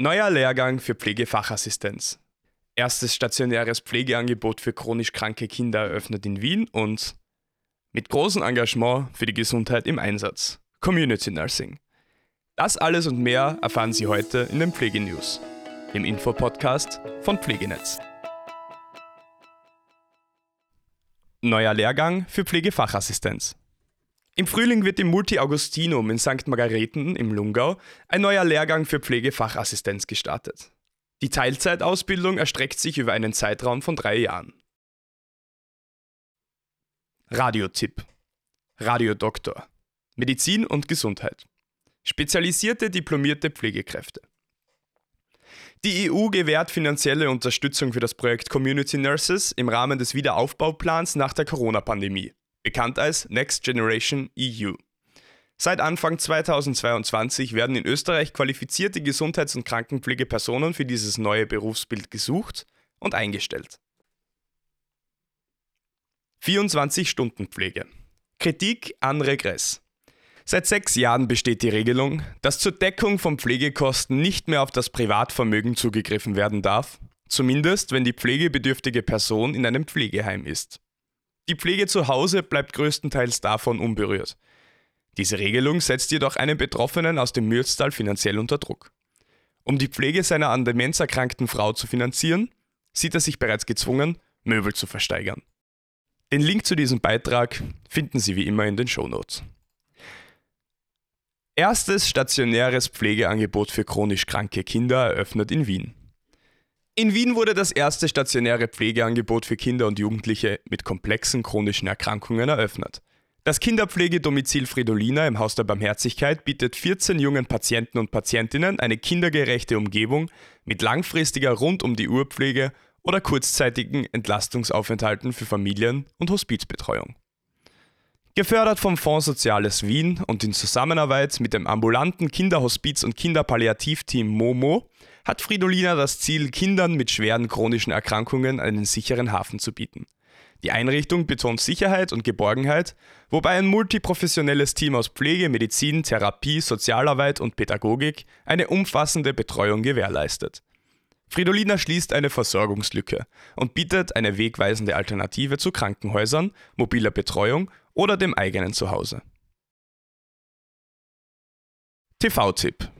Neuer Lehrgang für Pflegefachassistenz. Erstes stationäres Pflegeangebot für chronisch kranke Kinder eröffnet in Wien und mit großem Engagement für die Gesundheit im Einsatz. Community Nursing. Das alles und mehr erfahren Sie heute in den Pflegenews, dem Infopodcast von Pflegenetz. Neuer Lehrgang für Pflegefachassistenz. Im Frühling wird im Multi-Augustinum in St. Margareten im Lungau ein neuer Lehrgang für Pflegefachassistenz gestartet. Die Teilzeitausbildung erstreckt sich über einen Zeitraum von drei Jahren. Radiotipp Radiodoktor Medizin und Gesundheit Spezialisierte diplomierte Pflegekräfte die EU gewährt finanzielle Unterstützung für das Projekt Community Nurses im Rahmen des Wiederaufbauplans nach der Corona-Pandemie bekannt als Next Generation EU. Seit Anfang 2022 werden in Österreich qualifizierte Gesundheits- und Krankenpflegepersonen für dieses neue Berufsbild gesucht und eingestellt. 24-Stunden-Pflege. Kritik an Regress. Seit sechs Jahren besteht die Regelung, dass zur Deckung von Pflegekosten nicht mehr auf das Privatvermögen zugegriffen werden darf, zumindest wenn die pflegebedürftige Person in einem Pflegeheim ist. Die Pflege zu Hause bleibt größtenteils davon unberührt. Diese Regelung setzt jedoch einen Betroffenen aus dem Mürztal finanziell unter Druck. Um die Pflege seiner an Demenz erkrankten Frau zu finanzieren, sieht er sich bereits gezwungen, Möbel zu versteigern. Den Link zu diesem Beitrag finden Sie wie immer in den Shownotes. Erstes stationäres Pflegeangebot für chronisch kranke Kinder eröffnet in Wien. In Wien wurde das erste stationäre Pflegeangebot für Kinder und Jugendliche mit komplexen chronischen Erkrankungen eröffnet. Das Kinderpflegedomizil Fridolina im Haus der Barmherzigkeit bietet 14 jungen Patienten und Patientinnen eine kindergerechte Umgebung mit langfristiger rund um die Urpflege oder kurzzeitigen Entlastungsaufenthalten für Familien und Hospizbetreuung. Gefördert vom Fonds Soziales Wien und in Zusammenarbeit mit dem ambulanten Kinderhospiz- und Kinderpalliativteam MOMO hat Fridolina das Ziel, Kindern mit schweren chronischen Erkrankungen einen sicheren Hafen zu bieten. Die Einrichtung betont Sicherheit und Geborgenheit, wobei ein multiprofessionelles Team aus Pflege, Medizin, Therapie, Sozialarbeit und Pädagogik eine umfassende Betreuung gewährleistet. Fridolina schließt eine Versorgungslücke und bietet eine wegweisende Alternative zu Krankenhäusern, mobiler Betreuung oder dem eigenen Zuhause. TV-Tipp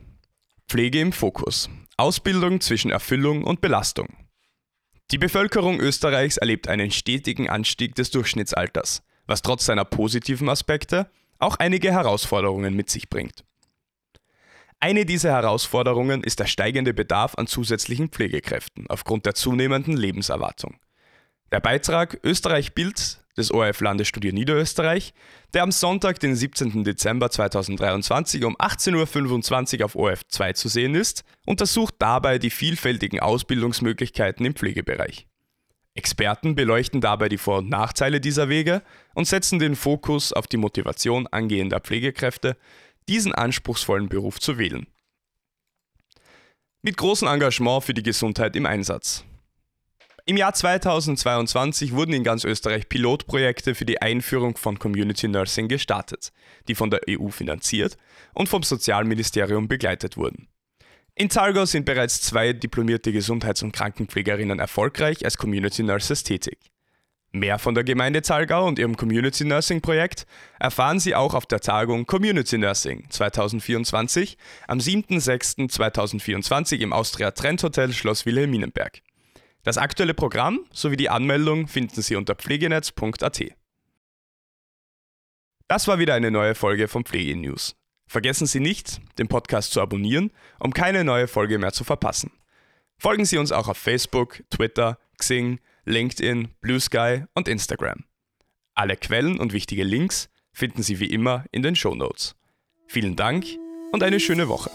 Pflege im Fokus. Ausbildung zwischen Erfüllung und Belastung. Die Bevölkerung Österreichs erlebt einen stetigen Anstieg des Durchschnittsalters, was trotz seiner positiven Aspekte auch einige Herausforderungen mit sich bringt. Eine dieser Herausforderungen ist der steigende Bedarf an zusätzlichen Pflegekräften aufgrund der zunehmenden Lebenserwartung. Der Beitrag Österreich Bild des ORF Landesstudio Niederösterreich, der am Sonntag, den 17. Dezember 2023 um 18.25 Uhr auf ORF 2 zu sehen ist, untersucht dabei die vielfältigen Ausbildungsmöglichkeiten im Pflegebereich. Experten beleuchten dabei die Vor- und Nachteile dieser Wege und setzen den Fokus auf die Motivation angehender Pflegekräfte, diesen anspruchsvollen Beruf zu wählen. Mit großem Engagement für die Gesundheit im Einsatz. Im Jahr 2022 wurden in ganz Österreich Pilotprojekte für die Einführung von Community Nursing gestartet, die von der EU finanziert und vom Sozialministerium begleitet wurden. In Zalgau sind bereits zwei diplomierte Gesundheits- und Krankenpflegerinnen erfolgreich als Community Nurses tätig. Mehr von der Gemeinde Zalgau und ihrem Community Nursing Projekt erfahren Sie auch auf der Tagung Community Nursing 2024 am 7.6.2024 im Austria Trend Hotel Schloss Wilhelminenberg. Das aktuelle Programm sowie die Anmeldung finden Sie unter pflegenetz.at. Das war wieder eine neue Folge von Pflege News. Vergessen Sie nicht, den Podcast zu abonnieren, um keine neue Folge mehr zu verpassen. Folgen Sie uns auch auf Facebook, Twitter, Xing, LinkedIn, Blue Sky und Instagram. Alle Quellen und wichtige Links finden Sie wie immer in den Show Notes. Vielen Dank und eine schöne Woche.